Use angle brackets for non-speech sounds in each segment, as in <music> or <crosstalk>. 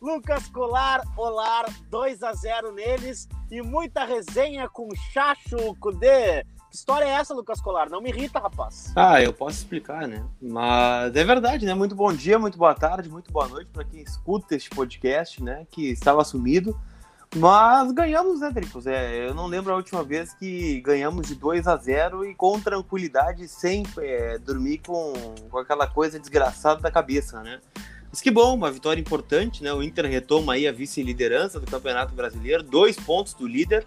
Lucas Colar, Olar, 2 a 0 neles e muita resenha com Chacho Kudê. Que história é essa, Lucas Colar? Não me irrita, rapaz. Ah, eu posso explicar, né? Mas é verdade, né? Muito bom dia, muito boa tarde, muito boa noite para quem escuta este podcast, né? Que estava sumido. Mas ganhamos, né, Tricos? É, eu não lembro a última vez que ganhamos de 2 a 0 e com tranquilidade, sem é, dormir com, com aquela coisa desgraçada da cabeça, né? Mas que bom, uma vitória importante, né? O Inter retoma aí a vice-liderança do Campeonato Brasileiro, dois pontos do líder.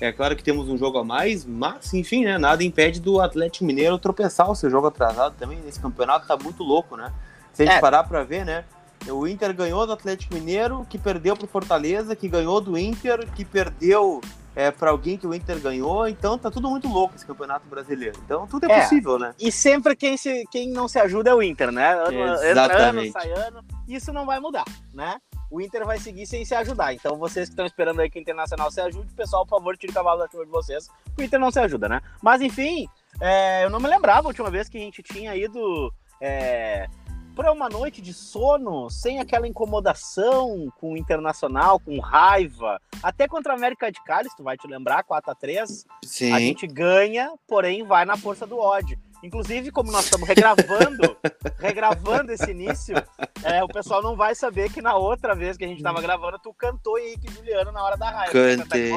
É claro que temos um jogo a mais, mas enfim, né? Nada impede do Atlético Mineiro tropeçar o seu jogo atrasado também. Nesse campeonato tá muito louco, né? Se a gente é. parar para ver, né? O Inter ganhou do Atlético Mineiro, que perdeu pro Fortaleza, que ganhou do Inter, que perdeu é, para alguém que o Inter ganhou. Então tá tudo muito louco esse campeonato brasileiro. Então tudo é, é possível, né? E sempre quem, se, quem não se ajuda é o Inter, né? Ano, Exatamente. ano, sai ano. Isso não vai mudar, né? O Inter vai seguir sem se ajudar. Então, vocês que estão esperando aí que o Internacional se ajude, pessoal, por favor, tire o cavalo da chuva de vocês. O Inter não se ajuda, né? Mas, enfim, é, eu não me lembrava a última vez que a gente tinha ido é, para uma noite de sono, sem aquela incomodação com o Internacional, com raiva. Até contra a América de Cali, tu vai te lembrar, 4 a 3 Sim. A gente ganha, porém vai na força do ódio. Inclusive, como nós estamos regravando, <laughs> regravando esse início, é, o pessoal não vai saber que na outra vez que a gente estava gravando, tu cantou Henrique Juliano na hora da raiva. Cantei.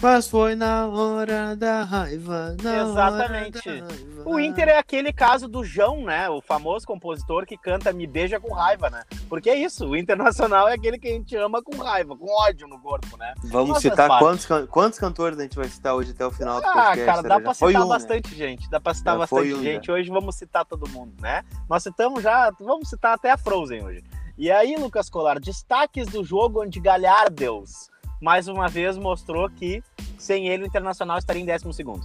Mas foi na hora da raiva. Exatamente. Da raiva. O Inter é aquele caso do João, né? O famoso compositor que canta Me Beija com raiva, né? Porque é isso, o Internacional é aquele que a gente ama com raiva, com ódio no corpo, né? Vamos Nossa, citar quantos, quantos cantores a gente vai citar hoje até o final do ah, podcast? Ah, cara, dá pra citar um, bastante né? gente. Dá pra citar já bastante um, gente. Já. Hoje vamos citar todo mundo, né? Nós citamos já, vamos citar até a Frozen hoje. E aí, Lucas Colar, destaques do jogo onde Galhardeus mais uma vez mostrou que sem ele o Internacional estaria em 12 segundo.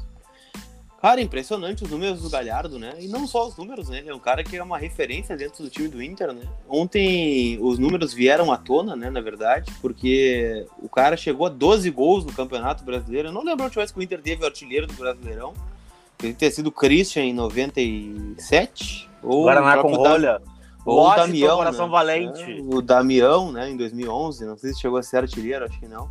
Cara, impressionante os números do Galhardo, né? E não só os números, né? Ele é um cara que é uma referência dentro do time do Inter, né? Ontem os números vieram à tona, né? Na verdade, porque o cara chegou a 12 gols no Campeonato Brasileiro. Eu não lembro onde que o Inter teve o artilheiro do Brasileirão. Ele ter sido o Christian em 97. Ou Guaraná com rolha. Ou o Damião, Coração né? Valente. É, o Damião, né, em 2011, não sei se chegou a ser artilheiro, acho que não.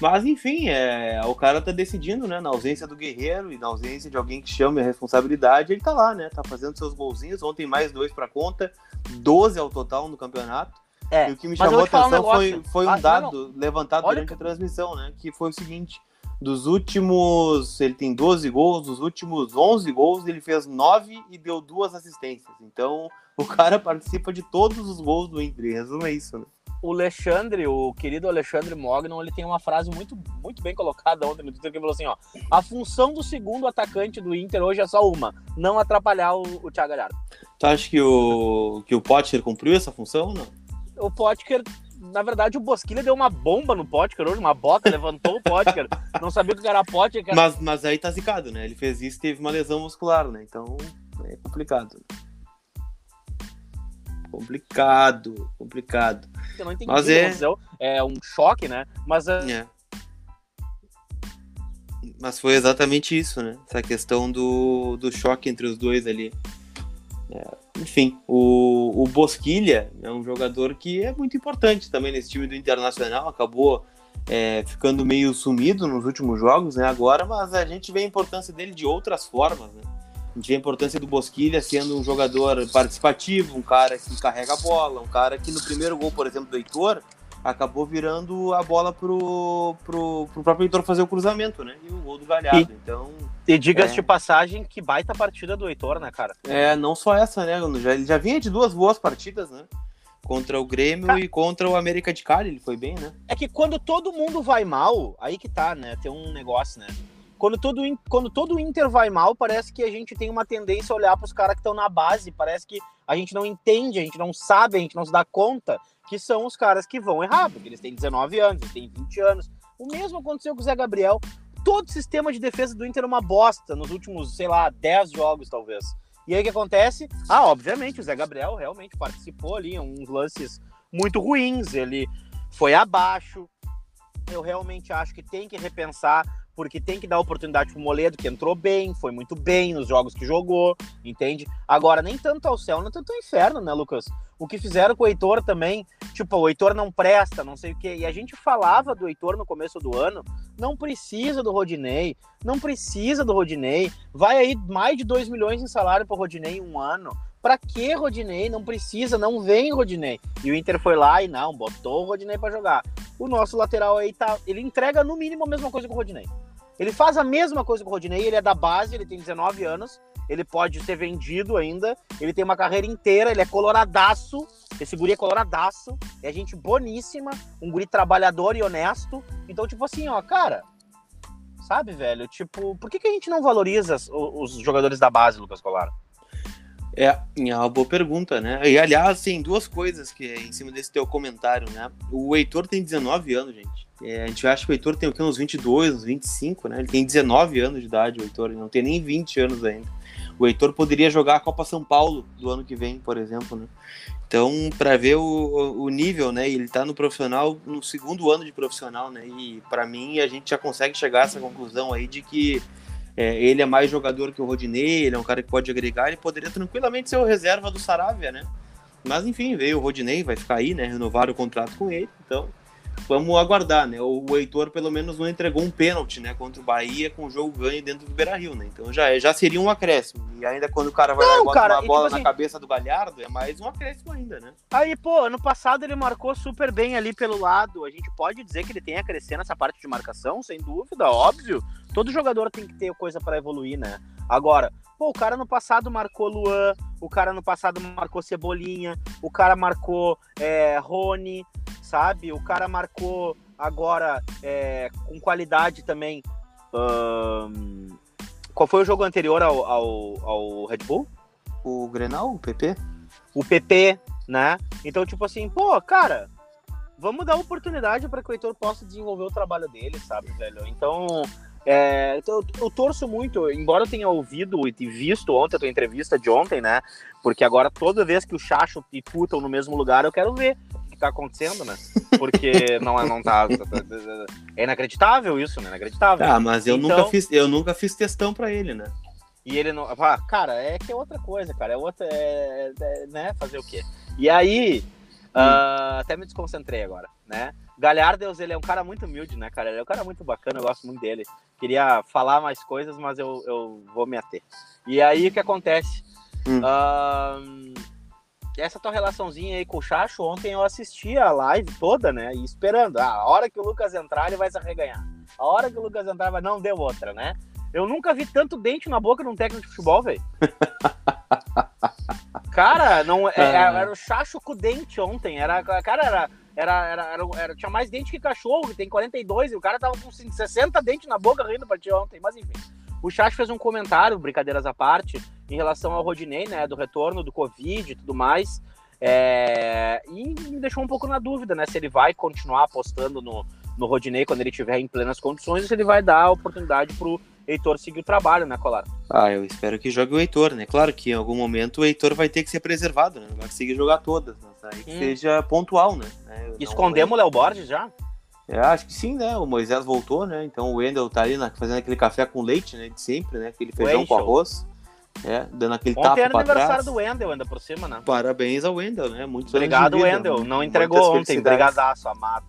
Mas, enfim, é, o cara tá decidindo, né, na ausência do Guerreiro e na ausência de alguém que chame a responsabilidade, ele tá lá, né, tá fazendo seus golzinhos, ontem mais dois pra conta, 12 ao total no campeonato. É, e o que me chamou a atenção um foi, foi um ah, dado não, não. levantado Olha durante que... a transmissão, né, que foi o seguinte, dos últimos, ele tem 12 gols, dos últimos 11 gols ele fez 9 e deu duas assistências. Então, o cara participa de todos os gols do Inter. Resumo é isso, né? O Alexandre, o querido Alexandre Mognon, ele tem uma frase muito, muito bem colocada ontem no Twitter que falou assim, ó: "A função do segundo atacante do Inter hoje é só uma, não atrapalhar o, o Thiago Galhardo". Tu acha que o que o Potker cumpriu essa função ou não? O Potker na verdade, o Bosquilha deu uma bomba no Potker hoje, uma bota, levantou o Potker. <laughs> Não sabia que era Potker. Mas, mas aí tá zicado, né? Ele fez isso e teve uma lesão muscular, né? Então é complicado. Complicado, complicado. Eu não entendi. Mas é... é um choque, né? Mas é... é. Mas foi exatamente isso, né? Essa questão do, do choque entre os dois ali. É, enfim, o, o Bosquilha é um jogador que é muito importante também nesse time do Internacional. Acabou é, ficando meio sumido nos últimos jogos, né? Agora, mas a gente vê a importância dele de outras formas, né? A gente vê a importância do Bosquilha sendo um jogador participativo, um cara que carrega a bola, um cara que no primeiro gol, por exemplo, do Heitor, acabou virando a bola pro, pro, pro próprio Heitor fazer o cruzamento, né? E o gol do Galhardo. E, então. E diga-se é... de passagem que baita partida do Heitor, né, cara? É, não só essa, né? Já, ele já vinha de duas boas partidas, né? Contra o Grêmio cara... e contra o América de Cali, ele foi bem, né? É que quando todo mundo vai mal, aí que tá, né? Tem um negócio, né? Quando todo, quando todo Inter vai mal, parece que a gente tem uma tendência a olhar para os caras que estão na base. Parece que a gente não entende, a gente não sabe, a gente não se dá conta que são os caras que vão errar, porque eles têm 19 anos, eles têm 20 anos. O mesmo aconteceu com o Zé Gabriel. Todo o sistema de defesa do Inter é uma bosta nos últimos, sei lá, 10 jogos, talvez. E aí o que acontece? Ah, obviamente, o Zé Gabriel realmente participou ali em uns lances muito ruins, ele foi abaixo. Eu realmente acho que tem que repensar porque tem que dar oportunidade pro Moledo, que entrou bem, foi muito bem nos jogos que jogou, entende? Agora, nem tanto ao céu, nem tanto ao inferno, né, Lucas? O que fizeram com o Heitor também, tipo, o Heitor não presta, não sei o quê. E a gente falava do Heitor no começo do ano, não precisa do Rodinei, não precisa do Rodinei. Vai aí mais de 2 milhões em salário pro Rodinei em um ano. Pra que Rodinei? Não precisa, não vem Rodinei. E o Inter foi lá e não, botou o Rodinei para jogar. O nosso lateral aí tá. Ele entrega no mínimo a mesma coisa que o Rodinei. Ele faz a mesma coisa que o Rodinei, ele é da base, ele tem 19 anos, ele pode ser vendido ainda, ele tem uma carreira inteira, ele é coloradaço, esse guri é coloradaço, é gente boníssima, um guri trabalhador e honesto. Então, tipo assim, ó, cara, sabe, velho? Tipo, por que, que a gente não valoriza os, os jogadores da base, Lucas Colar? É, é uma boa pergunta, né? E aliás, tem duas coisas que em cima desse teu comentário, né? O Heitor tem 19 anos, gente. É, a gente acha que o Heitor tem o quê? Uns 22, uns 25, né? Ele tem 19 anos de idade, o Heitor, ele não tem nem 20 anos ainda. O Heitor poderia jogar a Copa São Paulo do ano que vem, por exemplo, né? Então, para ver o, o nível, né? Ele tá no profissional, no segundo ano de profissional, né? E para mim, a gente já consegue chegar a essa conclusão aí de que é, ele é mais jogador que o Rodinei, ele é um cara que pode agregar, ele poderia tranquilamente ser o reserva do Saravia, né? Mas enfim, veio o Rodinei, vai ficar aí, né? Renovar o contrato com ele, então vamos aguardar, né? O, o Heitor pelo menos não entregou um pênalti, né? Contra o Bahia com o jogo ganho dentro do Beira Rio, né? Então já, já seria um acréscimo. E ainda quando o cara vai Não, lá e bota cara, uma bola tipo na assim- cabeça do Galhardo, é mais um acréscimo ainda, né? Aí, pô, ano passado ele marcou super bem ali pelo lado. A gente pode dizer que ele tem a crescer nessa parte de marcação, sem dúvida, óbvio. Todo jogador tem que ter coisa pra evoluir, né? Agora, pô, o cara no passado marcou Luan, o cara no passado marcou Cebolinha, o cara marcou é, Rony, sabe? O cara marcou agora é, com qualidade também. ahn, Qual foi o jogo anterior ao, ao, ao Red Bull? O Grenal, o PP? o PP, né? Então, tipo assim, pô, cara, vamos dar oportunidade para que o Heitor possa desenvolver o trabalho dele, sabe, velho? Então, é, então, eu, eu torço muito, embora eu tenha ouvido e visto ontem a tua entrevista de ontem, né? Porque agora toda vez que o Chacho e Putam no mesmo lugar, eu quero ver tá acontecendo, né? Porque <laughs> não, é- não tá, É inacreditável isso, né? Inacreditável. Ah, mas eu, Então- nunca fiz, eu nunca fiz testão pra ele, né? E ele não. Ah, cara, é que é outra coisa, cara. É outra. É, é, né? Fazer o quê? E aí. ah, até me desconcentrei agora, né? Galhardos, ele é um cara muito humilde, né, cara? Ele é um cara muito bacana, eu gosto muito dele. Queria falar mais coisas, mas eu, eu vou me ater. E aí, o que acontece? Hum. Ah, essa tua relaçãozinha aí com o Chacho, ontem eu assisti a live toda, né? E esperando. Ah, a hora que o Lucas entrar, ele vai se arreganhar. A hora que o Lucas entrar, vai... não deu outra, né? Eu nunca vi tanto dente na boca de um técnico de futebol, velho. <laughs> Cara, não, é- Ah. era o Chacho com dente ontem. Era, cara, era, era, era, era- era- tinha mais dente que cachorro, que tem 42, e o cara tava com 60 dentes na boca rindo pra ti ontem. Mas enfim. O Chacho fez um comentário, brincadeiras à parte, em relação ao Rodinei, né? Do retorno do Covid e tudo mais. É, e me deixou um pouco na dúvida, né? Se ele vai continuar apostando no, no Rodinei quando ele estiver em plenas condições, ou se ele vai dar a oportunidade pro Heitor seguir o trabalho, né, Colar? Ah, eu espero que jogue o Heitor, né? Claro que em algum momento o Heitor vai ter que ser preservado, né? Não vai conseguir jogar todas, mas aí que Hum. seja pontual, né? É, eu Escondemos o Léo Borges já? É, acho que sim, né? O Moisés voltou, né? Então o Wendel tá ali na- fazendo aquele café com leite, né? De sempre, né? Aquele feijão com arroz. É, dando aquele Ontem tapa era aniversário trás. do Wendel ainda por cima, né? Parabéns ao Wendel, né? Muitos Obrigado, vida, Wendel. Não muitas entregou ontem. felicidades. Brigadaço, amado.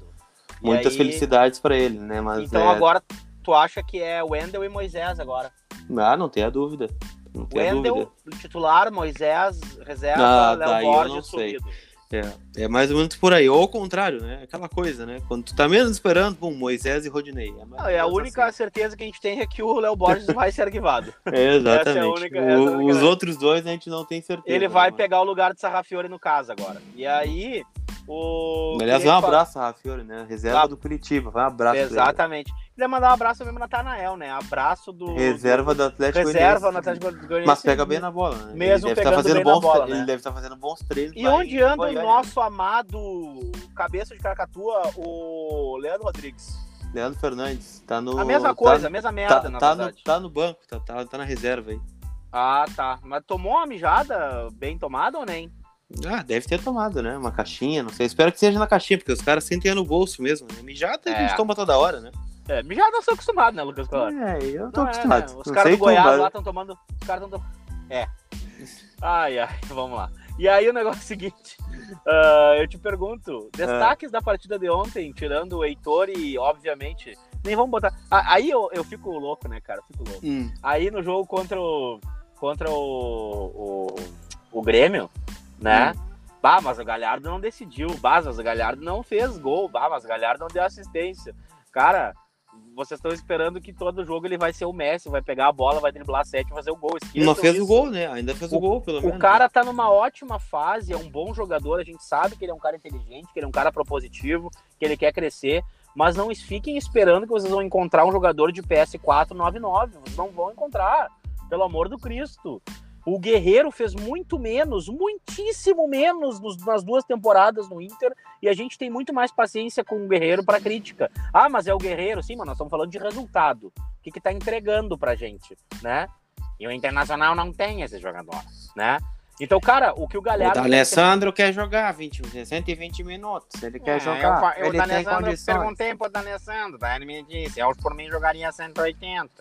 E Muitas aí- felicidades pra ele, né? Mas Então é... agora tu acha que é Wendel e Moisés agora. Ah, não tenha dúvida. Não tenha dúvida. Wendel, titular, Moisés, reserva, Ah, Léo eu Borges subido. É, é mais ou menos por aí. Ou ao contrário, né? Aquela coisa, né? Quando tu tá menos esperando, bom, Moisés e Rodinei. É, Não, é a única assim. certeza que a gente tem é que o Léo Borges <laughs> vai ser arquivado. É, exatamente. É única- O- é Os outros dois a gente não tem certeza. Ele vai né? pegar o lugar de Sarrafiore no caso agora. E aí, o. Aliás, um abraço, Rafiori, né? Reserva Ah. do Curitiba. Vai um abraço. Exatamente. Queria mandar um abraço mesmo na Natanael, né? Abraço do. Reserva do Atlético Reserva no Atlético Goianiense. Mas pega bem na bola, né? Mesmo ele deve pegando tá fazendo bem na bons, bola, né? Ele deve estar fazendo bons treinos. E onde anda o nosso amado cabeça de Caracatua, o Leandro Rodrigues? Leandro Fernandes. Tá no. A mesma tá- coisa, a mesma merda, Tá, na tá no, tá no banco, tá, tá, tá na reserva aí. Ah, tá. Mas tomou uma mijada bem tomada ou nem? Ah, deve ter tomado, né? Uma caixinha, não sei. Espero que seja na caixinha, porque os caras sentem no bolso mesmo, né? Mijada a É. gente toma toda hora, né? É, já não sou acostumado, né, Lucas Colar? É, eu tô Não é, acostumado. né? Os caras do Goiás tu, mas- lá estão tomando. Os caras estão. É. Ai, ai, <laughs> vamos lá. E aí o negócio é o seguinte. ah, eu te pergunto, destaques da partida de ontem, tirando o Heitor e, obviamente, nem vamos botar. Ah, aí eu, eu fico louco, né, cara? Eu fico louco. Hum. Aí no jogo contra o. Contra o. O, o Grêmio, né? Bah, mas o Galhardo não decidiu. Bah, mas o Galhardo não fez gol. Bah, mas o Galhardo não deu assistência. Cara, vocês estão esperando que todo jogo ele vai ser o Messi, vai pegar a bola, vai driblar sete e fazer o gol. Esqueçam Não fez isso. o gol, né? Ainda fez o, gol, pelo menos. O cara tá numa ótima fase, é um bom jogador, a gente sabe que ele é um cara inteligente, que ele é um cara propositivo, que ele quer crescer, mas não fiquem esperando que vocês vão encontrar um jogador de PS4 99, vocês não vão encontrar, pelo amor do Cristo. O Guerreiro fez muito menos, muitíssimo menos nos- nas duas temporadas no Inter, e a gente tem muito mais paciência com o Guerreiro para crítica. Ah, mas é o Guerreiro, sim, mas nós estamos falando de resultado. O que que tá entregando pra gente, né? E o Internacional não tem esse jogador, né? Então, cara, o que o O Galhardo... D'Alessandro quer jogar 20, 120 minutos. Ele quer É, jogar. Eu, eu, ele tem D'Alessandro, condições. perguntei pro D'Alessandro, daí ele me disse, eu por mim jogaria 180.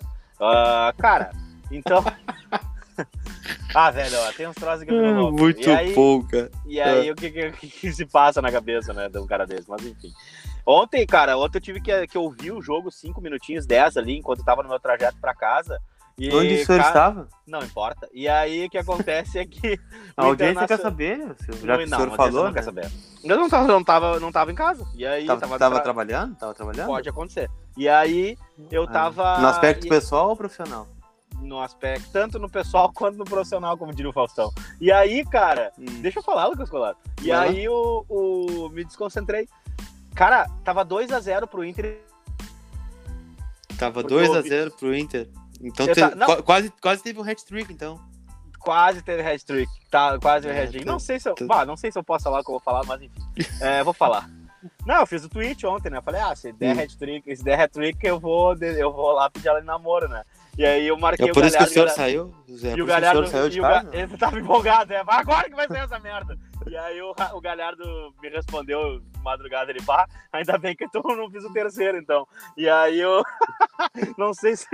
Ah, cara, então... <laughs> <laughs> ah, velho, ó, tem uns troços que eu fico louco. É, Muito e aí, pouca. E aí, o que, que, <laughs> o que que se passa na cabeça, né, de um cara desse? Mas enfim. Ontem, cara, ontem eu tive que, que ouvir o jogo 5 minutinhos, 10 ali, enquanto eu tava no meu trajeto pra casa. E, Onde o senhor cara, estava? Não importa. E aí, o que acontece é que. <laughs> A audiência quer saber, já que Não, o senhor não, falou, não quer né? saber. Eu não tava, não tava, não tava em casa. E aí, Tava, tava, tava tra- trabalhando? Tava trabalhando? Pode acontecer. E aí, eu Ah, tava. No aspecto e- pessoal ou profissional? No aspecto, tanto no pessoal <laughs> quanto no profissional, como diria o Faustão. E aí, cara, Hum. deixa eu falar, Lucas Colar. E aí, o, o- me desconcentrei. Cara, tava 2x0 pro Inter. Tava Porque eu 2x0 pro Inter. Então te- qua- quase, quase teve um hat-trick, então. Quase teve hat-trick. Tá, quase É, hat-trick. tá- Não sei se eu. tá- Bah, não sei se eu posso falar o que eu vou falar, mas enfim. <laughs> É, vou falar. Não, eu fiz o tweet ontem, né? Eu falei, ah, se der Hum. hat-trick, se der hat-trick, eu vou, eu vou lá pedir ela em namoro, né? E aí eu marquei É por o isso que o Galhardo, senhor Galhardo- saiu? É por E o o Galhardo. senhor saiu de e o casa? Ele tava empolgado, é. Agora que vai ser essa merda. E aí o, o Galhardo me respondeu de madrugada, ele, pá, ainda bem que eu não fiz o terceiro, então. E aí eu. <laughs> não sei se.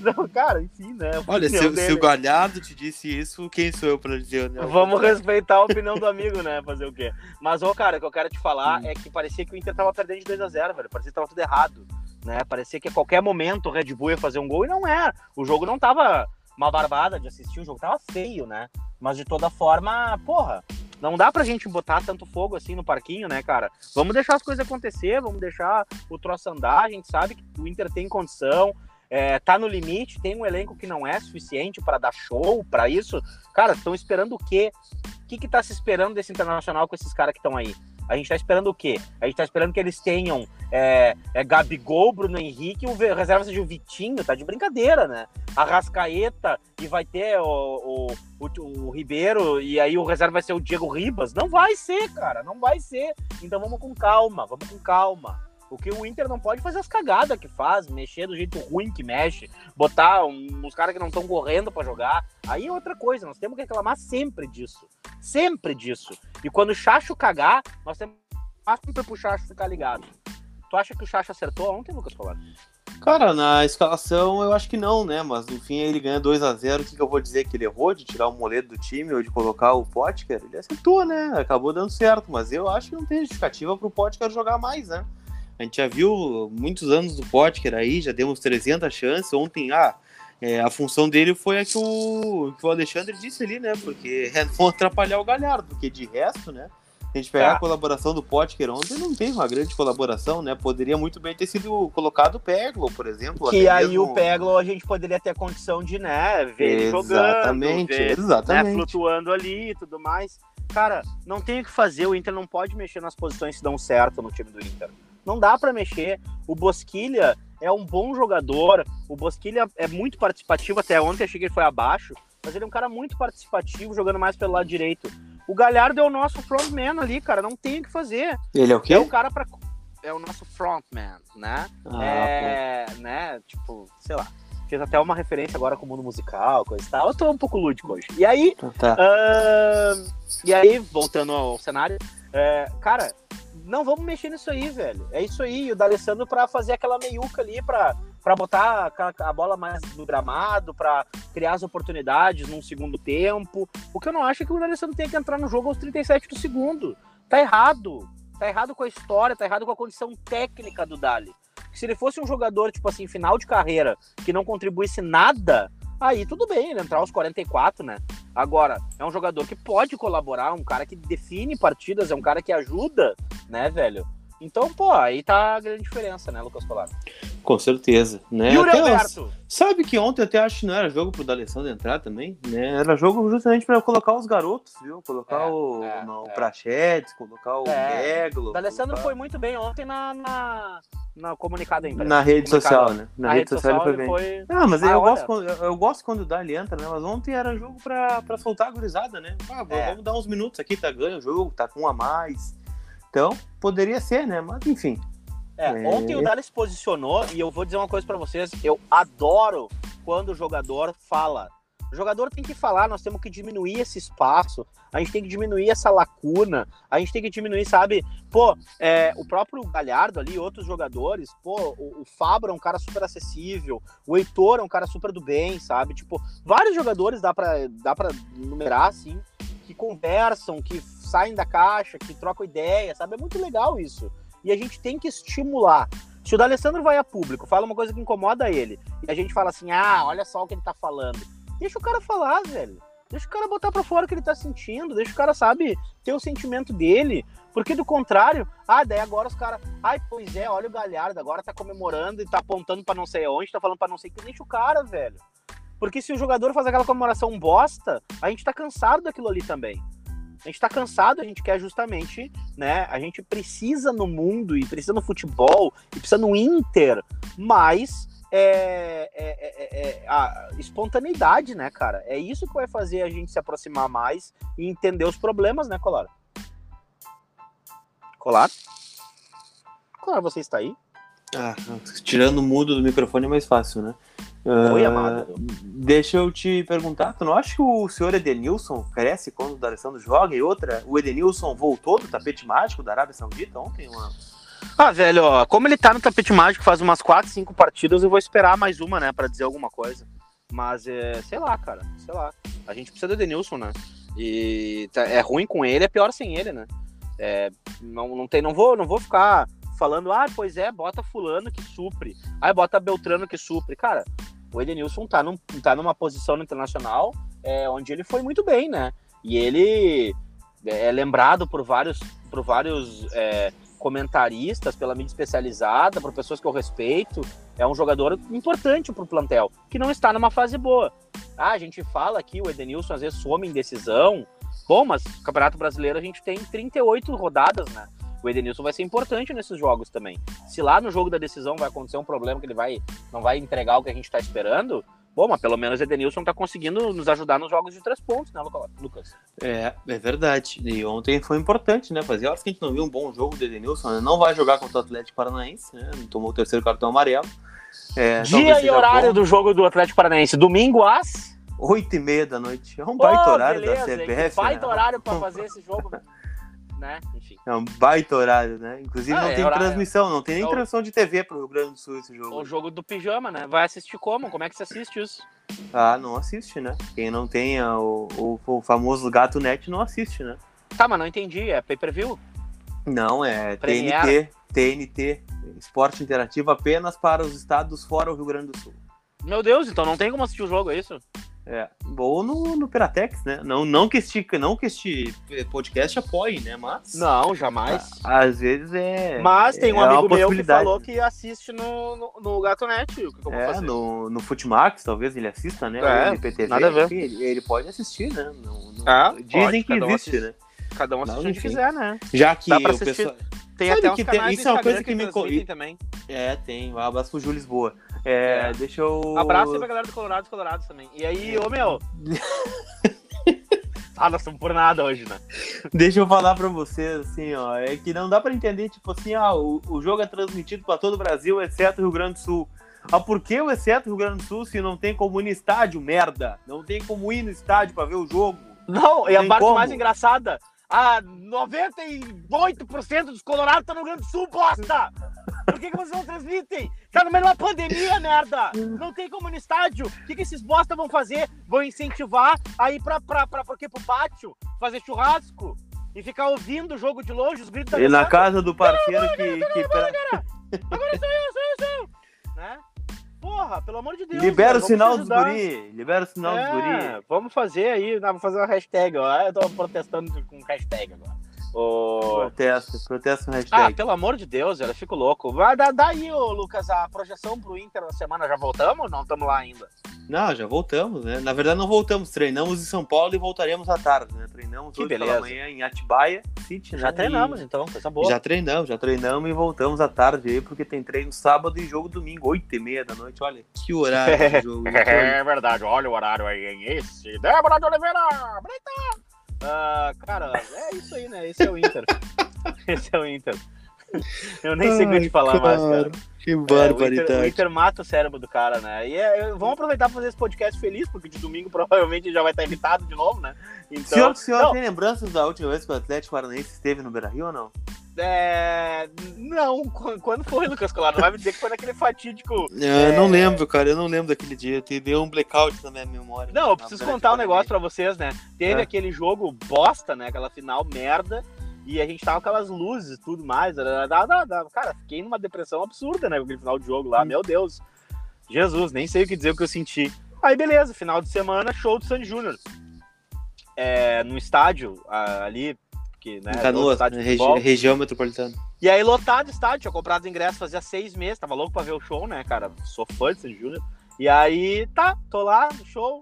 Não, cara, enfim, né? Olha, se, se o Galhardo te disse isso, quem sou eu pra dizer? Né? Vamos respeitar a opinião do amigo, né? Fazer o quê? Mas, ô, cara, o que eu quero te falar Hum. é que parecia que o Inter tava perdendo de 2x0, velho. Parecia que tava tudo errado. Né? Parecia que a qualquer momento o Red Bull ia fazer um gol e não era. O jogo não tava uma barbada de assistir, o jogo tava feio, né? Mas de toda forma, porra, não dá pra gente botar tanto fogo assim no parquinho, né, cara? Vamos deixar as coisas acontecer, vamos deixar o troço andar. A gente sabe que o Inter tem condição, é, tá no limite, tem um elenco que não é suficiente para dar show para isso. Cara, estão esperando o quê? O que que tá se esperando desse internacional com esses caras que estão aí? A gente tá esperando o quê? A gente tá esperando que eles tenham é, é, Gabigol, Bruno Henrique, o reserva seja o Vitinho, tá de brincadeira, né? A Rascaeta e vai ter o, o, o, o Ribeiro e aí o reserva vai ser o Diego Ribas. Não vai ser, cara, não vai ser. Então vamos com calma, vamos com calma. O que o Inter não pode fazer as cagadas que faz, mexer do jeito ruim que mexe, botar um- uns caras que não estão correndo pra jogar. Aí é outra coisa, nós temos que reclamar sempre disso. Sempre disso. E quando o Chacho cagar, nós temos que sempre pro Chacho ficar ligado. Tu acha que o Chacho acertou ontem, Lucas Polar? Cara, na escalação eu acho que não, né? Mas no fim ele ganha 2x0. O que, que eu vou dizer? Que ele errou de tirar o moledo do time ou de colocar o Potker? Ele acertou, né? Acabou dando certo. Mas eu acho que não tem justificativa pro Potker jogar mais, né? A gente já viu muitos anos do Potker aí, já demos 300 chances. Ontem, ah, é, a função dele foi a que o, que o Alexandre disse ali, né? Porque <laughs> é não atrapalhar o Galhardo, porque de resto, né? Se a gente pegar É. a colaboração do Potker ontem, não teve uma grande colaboração, né? Poderia muito bem ter sido colocado o Peglo, por exemplo. Que aí mesmo- o Peglo a gente poderia ter a condição de, né, ver ele jogando, Exatamente, ver, né, exatamente. flutuando ali e tudo mais. Cara, não tem o que fazer, o Inter não pode mexer nas posições que dão certo no time do Inter. Não dá pra mexer. O Bosquilha é um bom jogador, o Bosquilha é muito participativo, até ontem achei que ele foi abaixo, mas ele é um cara muito participativo, jogando mais pelo lado direito. O Galhardo é o nosso frontman ali, cara, não tem o que fazer. Ele é o quê? É o cara pra... É o nosso frontman, né? Ah, é, né, tipo, sei lá. Fiz até uma referência agora com o mundo musical, coisa e tal. Eu tô um pouco lúdico hoje. E aí, pô. Tá. ahn, e aí, voltando ao cenário, é, cara, não vamos mexer nisso aí, velho. É isso aí. O D'Alessandro pra fazer aquela meiuca ali, pra, pra botar a, bola mais no gramado, pra criar as oportunidades num segundo tempo. O que eu não acho é que o D'Alessandro tenha que entrar no jogo aos 37 do segundo. Tá errado. Tá errado com a história, tá errado com a condição técnica do Dali. Se ele fosse um jogador, tipo assim, final de carreira, que não contribuísse nada, aí tudo bem ele entrar aos 44, né? Agora, é um jogador que pode colaborar, um cara que define partidas, é um cara que ajuda, né, velho? Então, pô, aí tá a grande diferença, né, Lucas Colar? Com certeza, né? Yuri Alberto! Sabe que ontem eu até acho que não era jogo pro D'Alessandro entrar também, né? Era jogo justamente pra colocar os garotos, viu? Colocar É, o, é, no, é. Prachetes, colocar o É. Meglo. O D'Alessandro colocar- foi muito bem ontem na, na, na comunicada aí, Na rede social, né? Na, rede, social, ele foi bem. foi... Ah, mas Ah, eu, olha. gosto quando, eu, eu gosto quando o Dali entra, né? Mas ontem era jogo pra, pra soltar a gurizada, né? Ah, É. Vamos dar uns minutos aqui, tá ganho o jogo, tá com um a mais. Então, poderia ser, né? Mas enfim. É, É. ontem o Dali se posicionou e eu vou dizer uma coisa pra vocês, eu adoro quando o jogador fala. O jogador tem que falar, nós temos que diminuir esse espaço, a gente tem que diminuir essa lacuna, a gente tem que diminuir, sabe? Pô, é, o próprio Galhardo ali, outros jogadores, pô, o, o Fabro é um cara super acessível, o Heitor é um cara super do bem, sabe? Tipo, vários jogadores dá pra, dá pra numerar, assim, conversam, que saem da caixa, que trocam ideia, sabe? É muito legal isso. E a gente tem que estimular. Se o D'Alessandro vai a público, fala uma coisa que incomoda ele, e a gente fala assim, ah, olha só o que ele tá falando. Deixa o cara falar, velho. Deixa o cara botar pra fora o que ele tá sentindo, deixa o cara, sabe, ter o sentimento dele. Porque do contrário, ah, daí agora os caras, ai, pois é, olha o Galhardo, agora tá comemorando e tá apontando pra não sei aonde, tá falando pra não sei que, deixa o cara, velho. Porque se o jogador faz aquela comemoração bosta, a gente tá cansado daquilo ali também. A gente tá cansado, a gente quer justamente, né? A gente precisa no mundo e precisa no futebol e precisa no Inter, mas é, é, é, é, a espontaneidade, né, cara? É isso que vai fazer a gente se aproximar mais e entender os problemas, né, Colar? Colar? Colar, você está aí? Ah, tirando o mudo do microfone é mais fácil, né? Oi, Ah, amado. Deixa eu te perguntar, tu não acha que o senhor Edenilson cresce quando o D'Alessandro joga? E outra, o Edenilson voltou do tapete mágico da Arábia Saudita ontem? Uma... Ah, velho, ó, como ele tá no tapete mágico faz umas 4, 5 partidas, eu vou esperar mais uma, né, pra dizer alguma coisa. Mas, é, sei lá, cara, sei lá. A gente precisa do Edenilson, né? E tá- é ruim com ele, é pior sem ele, né? É, não, não, tem, não, vou, não vou ficar falando, ah, pois é, bota fulano que supre. Aí bota Beltrano que supre. Cara, o Edenilson tá, num, tá numa posição no internacional é, onde ele foi muito bem, né? E ele é lembrado por vários, por vários é, comentaristas, pela mídia especializada, por pessoas que eu respeito. É um jogador importante pro plantel, que não está numa fase boa. Ah, a gente fala aqui, o Edenilson às vezes some em decisão. Bom, mas Campeonato Brasileiro a gente tem 38 rodadas, né? O Edenilson vai ser importante nesses jogos também. Se lá no jogo da decisão vai acontecer um problema que ele vai não vai entregar o que a gente está esperando, bom, mas pelo menos o Edenilson tá conseguindo nos ajudar nos jogos de três pontos, né, Luca- Lucas? É, é verdade. E ontem foi importante, né? Fazia horas que a gente não viu um bom jogo do Edenilson. né? Não vai jogar contra o Atlético Paranaense, né? Tomou o terceiro cartão amarelo. É, Dia e horário bom. do jogo do Atlético Paranaense, domingo às Oito e meia da noite. É um baita Pô, horário beleza, da? CBF. Baita né? horário pra <laughs> fazer esse jogo, né? Enfim. É um baita horário, né? Inclusive Ah, não é tem horário. transmissão, não tem nem É o- transmissão de TV pro Rio Grande do Sul esse jogo. O jogo do pijama, né? Vai assistir como? Como é que você assiste isso? Ah, não assiste, né? Quem não tem o, o, o famoso gato net não assiste, né? Tá, mas não entendi. É pay-per-view? Não, é Premiere. TNT, TNT, esporte interativo apenas para os estados fora o Rio Grande do Sul. Meu Deus, então não tem como assistir o jogo, é isso? É, ou no, no Piratex, né? Não, não, que este, não que este podcast apoie, né? Mas Não, jamais. às vezes é. Mas tem um é amigo meu que falou que assiste no, no, no Gato Net. O que, que eu vou É, fazer? no, no Futimax, talvez ele assista, né? É, no IPTV, nada a ver. enfim, Ele, ele pode assistir, né? Não- não- Ah, dizem pode, que um existe, assiste. né? Cada um assiste onde quiser, né? Já que Dá pra o pessoal. Tem Sabe até uns que tem- canais isso é uma no coisa Instagram que me também. É, tem. Um abraço pro Júlio Lisboa. É, É. deixa eu. Abraço aí pra galera do Colorado, dos Colorados também. E aí, ô meu. <laughs> ah, nós estamos por nada hoje, né? Deixa eu falar pra vocês, assim, ó. É que não dá pra entender, tipo assim, ah, o, o jogo é transmitido pra todo o Brasil, exceto o Rio Grande do Sul. Ah, por que o exceto Rio Grande do Sul se não tem como ir no estádio, merda? Não tem como ir no estádio pra ver o jogo. Não, e a parte como. mais engraçada, Ah, 98% dos colorados estão no Rio Grande do Sul, bosta! Por que, que vocês não transmitem? Tá no meio de uma pandemia, merda! Não tem como no estádio. O que, que esses bosta vão fazer? Vão incentivar a ir pra, pra, pra, pra, pro pátio, fazer churrasco e ficar ouvindo o jogo de longe, os gritos da E na casa do parceiro que. que Agora sou eu, sou eu, sou eu! <laughs> Né? Porra, pelo amor de Deus. Libera cara, o sinal dos guri. Libera o sinal dos É, guri. Vamos fazer aí, né, vamos fazer uma hashtag, ó. Eu tô protestando com hashtag agora. Protesto, protesto no Ah, hashtag. pelo amor de Deus, eu fico louco. Vai dar daí, ô Lucas, a projeção pro Inter na semana. Já voltamos ou não estamos lá ainda? Não, já voltamos, né? Na verdade, não voltamos. Treinamos em São Paulo e voltaremos à tarde, né? Treinamos Que hoje pela beleza. manhã em Atibaia City, né? Já treinamos, E- então, coisa boa. Já treinamos, já treinamos e voltamos à tarde aí, porque tem treino sábado e jogo domingo, 8 e meia da noite. Olha, que horário de <laughs> jogo. né? É verdade, olha o horário aí, hein? Esse, Débora de Oliveira! Brita! Ah, cara, é isso aí, né? Esse é o Inter. <laughs> Esse é o Inter. <laughs> Eu nem sei o que te falar mais, cara. Que É, o, Inter, o barbaridade. Mata o cérebro do cara, né? E é, eu- vamos aproveitar pra fazer esse podcast feliz, porque de domingo <laughs> provavelmente já vai estar irritado de novo, né? Então, senhor, senhor não, tem lembranças da última vez que o Atlético Paranaense esteve no Beira-Rio ou não? é, não, qu- quando foi, Lucas Colar? Não vai me dizer que foi naquele fatídico. Eu não lembro, cara, eu não lembro daquele dia. Te deu um blackout na minha memória. Não, eu preciso Na contar um negócio pra vocês, né? Teve É. aquele jogo bosta, né? Aquela final merda. E a gente tava com aquelas luzes e tudo mais. Cara, fiquei numa depressão absurda, né? Aquele final de jogo lá. Meu Deus. Jesus, nem sei o que dizer o que eu senti. Aí, beleza, final de semana, show do Sandy Júnior. É, no estádio, ali, que, né? Do Canoas, né, regi- região metropolitana. E aí, lotado o estádio, tinha comprado os ingressos fazia seis meses, tava louco pra ver o show, né, cara? Sou fã de Sandy Júnior. E aí, tá, tô lá show.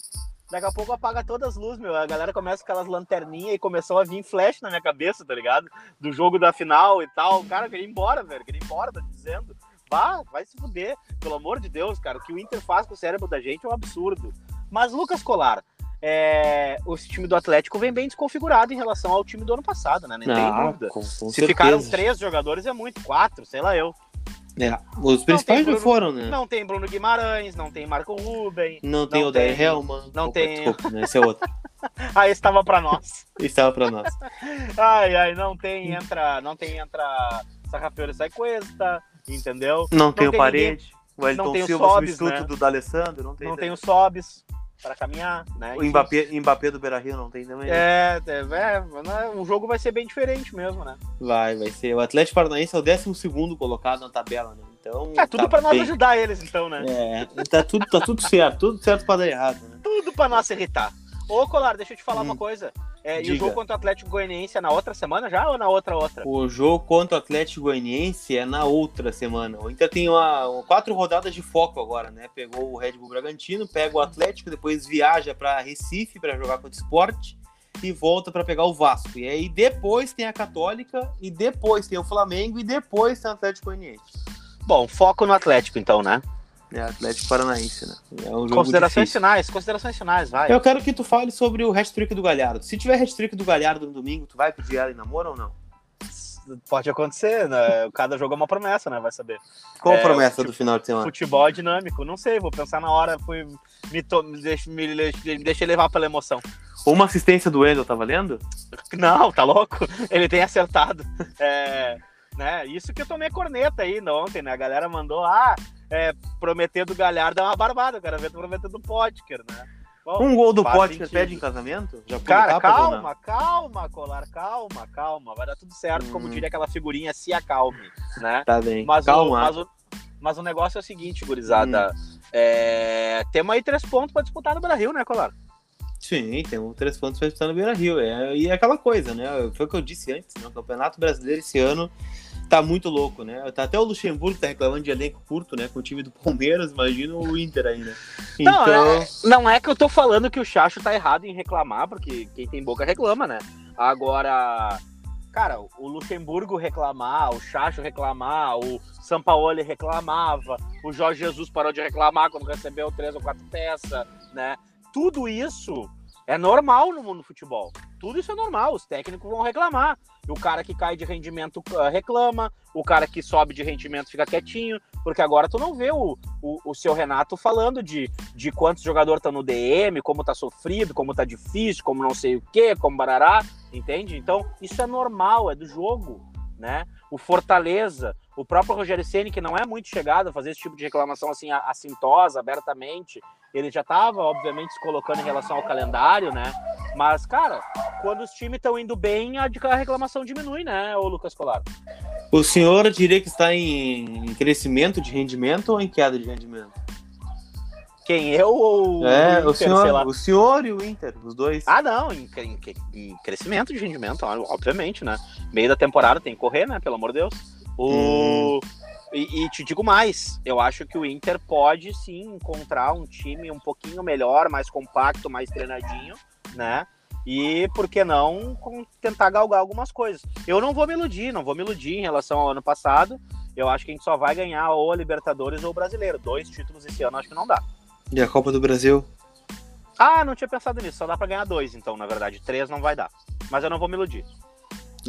Daqui a pouco apaga todas as luzes, meu. A galera começa com aquelas lanterninhas e começou a vir flash na minha cabeça, tá ligado? Do jogo da final e tal. Cara, eu queria ir embora, velho. eu Queria ir embora, tá dizendo. Vá, vai se fuder. Pelo amor de Deus, cara. O que o Inter faz com o cérebro da gente é um absurdo. Mas, Lucas Colar, é... o time do Atlético vem bem desconfigurado em relação ao time do ano passado, né? Nem tem Ah, dúvida. com, com Se certeza. ficaram três jogadores é muito, quatro, sei lá eu. É, os principais tem já Bruno- foram, né? Não tem Bruno Guimarães, não tem Marco Ruben. Não tem Não o Daí tem- Helman. não Opa, tem- Desculpa, né? Esse é outro. <laughs> Ah, esse tava pra nós. <laughs> Estava pra nós. <laughs> Ai, ai, não tem, entra, não tem, entra Sarrafeiro e sai Cuesta, entendeu? Não tem o tem Parede. O não Wellington tem o Silva, Sobis, substituto né? do D'Alessandro. Não tem. Não tem o Sobis pra caminhar, né? O Mbappé, Mbappé do Beira-Rio não tem também. né? É, é, é, né, o jogo vai ser bem diferente mesmo, né? Vai, vai ser. O Atlético Paranaense é o 12 colocado na tabela, né? Então. É tudo tá pra nós bem. ajudar eles, então, né? É, tá tudo, tá tudo certo. Tudo certo pra dar errado, né? Tudo pra nós irritar. Ô, Colar, deixa eu te falar Hum. uma coisa. É, e o jogo contra o Atlético Goianiense é na outra semana já ou na outra outra? O jogo contra o Atlético Goianiense é na outra semana. O Inter tem uma, uma- quatro rodadas de foco agora, né? Pegou o Red Bull Bragantino, pega o Atlético, depois viaja para Recife para jogar contra o Sport e volta para pegar o Vasco. E aí depois tem a Católica e depois tem o Flamengo e depois tem o Atlético Goianiense. Bom, foco no Atlético, então, né? É Atlético Paranaense, né? É um jogo Considerações difícil. finais, considerações finais, vai. Eu quero que tu fale sobre o hat-trick do Galhardo. Se tiver hat-trick do Galhardo no domingo, tu vai pedir ela em namoro ou não? Pode acontecer, né? Cada jogo é uma promessa, né? Vai saber. Qual a É, promessa tipo, do final de semana? Futebol é dinâmico, não sei, vou pensar na hora, fui, me, to, me, deixa, me, me deixei levar pela emoção. Uma assistência do Wendel, tá valendo? Não, tá louco? Ele tem acertado. É, né? Isso que eu tomei corneta aí ontem, né? A galera mandou, ah, é, prometer do Galhardo é uma barbada, eu quero ver tu prometer do Potker, né? Bom, Um gol do Potker pede em casamento? Já Cara, não? calma, calma, Colar, calma, calma. Vai dar tudo certo, como Hum. diria aquela figurinha, se acalme, né? Tá bem. Mas, o, Calma. mas, o, mas o negócio é o seguinte, gurizada. É, temos aí três pontos pra disputar no Brasil, né, Colar? Sim, temos três pontos pra disputar no Beira Rio. É, e é aquela coisa, né? Foi o que eu disse antes, né? O Campeonato Brasileiro esse ano tá muito louco, né? Tá até o Luxemburgo tá reclamando de elenco curto, né? Com o time do Palmeiras, imagina o Inter ainda. Não, Então, Não é que eu tô falando que o Chacho tá errado em reclamar, porque quem tem boca reclama, né? Agora, cara, o Luxemburgo reclamar, o Chacho reclamar, o Sampaoli reclamava, o Jorge Jesus parou de reclamar quando recebeu três ou quatro peças, né? Tudo isso é normal no mundo do futebol. Tudo isso é normal, os técnicos vão reclamar. O cara que cai de rendimento ah, reclama, o cara que sobe de rendimento fica quietinho, Porque agora tu não vê o, o, o seu Renato falando de, de quantos jogadores estão no DM, como tá sofrido, como tá difícil, como não sei o que, como barará, entende? Então, isso é normal, é do jogo, né? O Fortaleza, o próprio Rogério Ceni que não é muito chegado a fazer esse tipo de reclamação assim assintosa, abertamente, ele já estava, obviamente, se colocando em relação ao calendário, né? Mas, cara, quando os times estão indo bem, a reclamação diminui, né, o Lucas Colar? O senhor diria que está em crescimento de rendimento ou em queda de rendimento? Quem, eu ou é, o, Inter, o senhor, o senhor e o Inter, os dois. Ah, não, em, em, em, crescimento de rendimento, obviamente, né? Meio da temporada tem que correr, né? Pelo amor de Deus. O... Hum. E, e, te digo mais, eu acho que o Inter pode sim encontrar um time um pouquinho melhor, mais compacto, mais treinadinho, né? E por que não tentar galgar algumas coisas? Eu não vou me iludir, não vou me iludir em relação ao ano passado. Eu acho que a gente só vai ganhar ou a Libertadores ou o Brasileiro. Dois títulos esse ano acho que não dá. E a Copa do Brasil? Ah, não tinha pensado nisso. Só dá pra ganhar dois, então, na verdade. Três não vai dar. Mas eu não vou me iludir.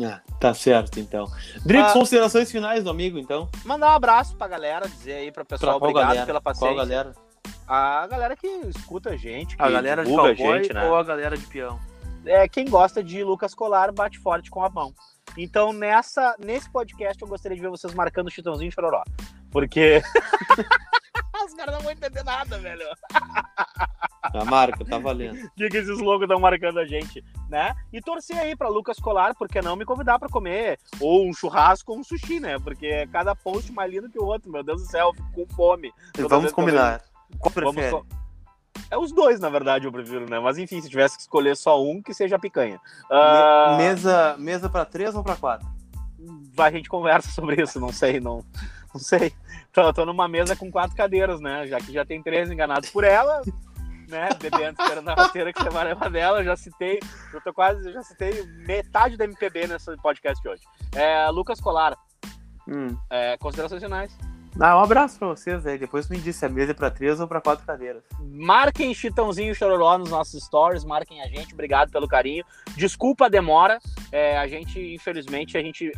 Ah, tá certo, então. Drix, ah, considerações finais do amigo, então. Mandar um abraço pra galera, dizer aí pra pessoal pra obrigado galera? pela paciência. Qual galera? A galera que escuta a gente, que a galera de a gente, né? ou a galera de peão? É, quem gosta de Lucas Colar bate forte com a mão. Então, nessa, nesse podcast, eu gostaria de ver vocês marcando o Chitãozinho e Chororó. Porque. <laughs> Os caras não vão entender nada, velho. <laughs> A marca, tá valendo. O que, que esses loucos estão marcando a gente, né? E torcer aí pra Lucas Colar, porque não me convidar pra comer ou um churrasco ou um sushi, né? Porque cada post mais lindo que o outro, meu Deus do céu, eu fico com fome. Vamos combinar. Qual prefere? Vamos... É os dois, na verdade, eu prefiro, né? Mas enfim, se tivesse que escolher só um, que seja a picanha. Uh... Mesa, mesa para três ou para quatro? Vai, a gente conversa sobre isso, não sei, não, não sei. Tô, tô numa mesa com quatro cadeiras, né? Já que já tem três enganados por ela, né? Bebendo, esperando a rasteira que você vai levar dela. Eu já citei, eu tô quase, já citei metade da MPB nesse podcast de hoje. É, Lucas Colar, hum. é, considerações finais. Ah, um abraço pra vocês aí. Depois me disse se a mesa é pra três ou pra quatro cadeiras. Marquem Chitãozinho e Chororó nos nossos stories, marquem a gente, obrigado pelo carinho. Desculpa a demora. É, a gente, infelizmente, a gente.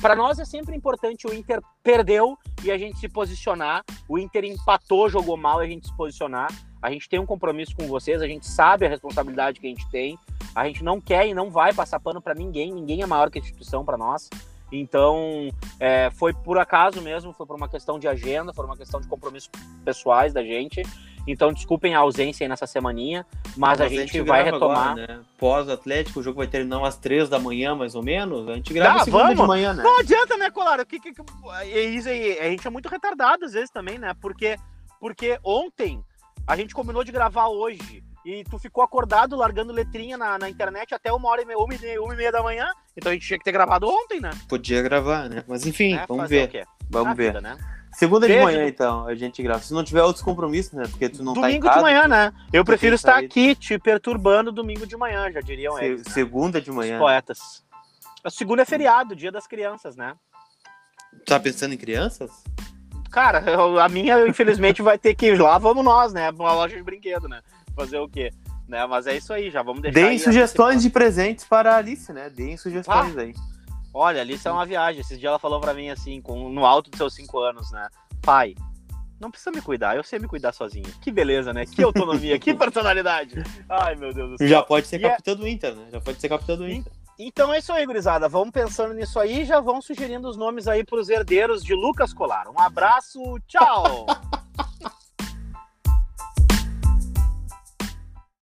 Para nós é sempre importante o Inter perdeu e a gente se posicionar. O Inter empatou, jogou mal e a gente se posicionar. A gente tem um compromisso com vocês, a gente sabe a responsabilidade que a gente tem. A gente não quer e não vai passar pano para ninguém, ninguém é maior que a instituição para nós. Então, é, foi por acaso mesmo, foi por uma questão de agenda, foi uma questão de compromissos pessoais da gente. Então, desculpem a ausência aí nessa semaninha, mas, mas a, gente a, gente vai retomar. Agora, né? Pós-Atlético, o jogo vai terminar às três da manhã, mais ou menos. A gente grava segunda vamos. de manhã, né? Não adianta, né, Colar? Que, que, que, é isso aí, a gente é muito retardado às vezes também, né? Porque, porque ontem a gente combinou de gravar hoje e tu ficou acordado largando letrinha na, na internet até uma hora e meia, uma e meia, uma e meia da manhã. Então a gente tinha que ter gravado ontem, né? Podia gravar, né? Mas enfim, é, vamos ver. Vamos ver. Vida, né? Segunda de manhã, então, a gente grava. Se não tiver outros compromissos, né? Porque tu não domingo tá em casa, de manhã, né? Eu prefiro estar aqui te perturbando domingo de manhã, já diriam Se, eles. Né? Segunda de manhã. Os poetas. A segunda é feriado, dia das crianças, né? Tá pensando em crianças? Cara, a minha, infelizmente, vai ter que ir lá, vamos nós, né? Uma loja de brinquedo, né? Fazer o quê? Né? Mas é isso aí, já vamos deixar. Deem sugestões de presentes para a Alice, né? Deem sugestões ah, aí. Olha, Alice é uma viagem. Esses dias ela falou para mim assim, com, no alto dos seus cinco anos, né? Pai, não precisa me cuidar, eu sei me cuidar sozinho. Que beleza, né? Que autonomia, que <laughs> personalidade. Ai, meu Deus do céu. Já pode ser e capitão é... do Inter, né? Já pode ser capitão do Inter. Então é isso aí, gurizada. Vamos pensando nisso aí e já vão sugerindo os nomes aí para os herdeiros de Lucas Colar. Um abraço, tchau! <laughs>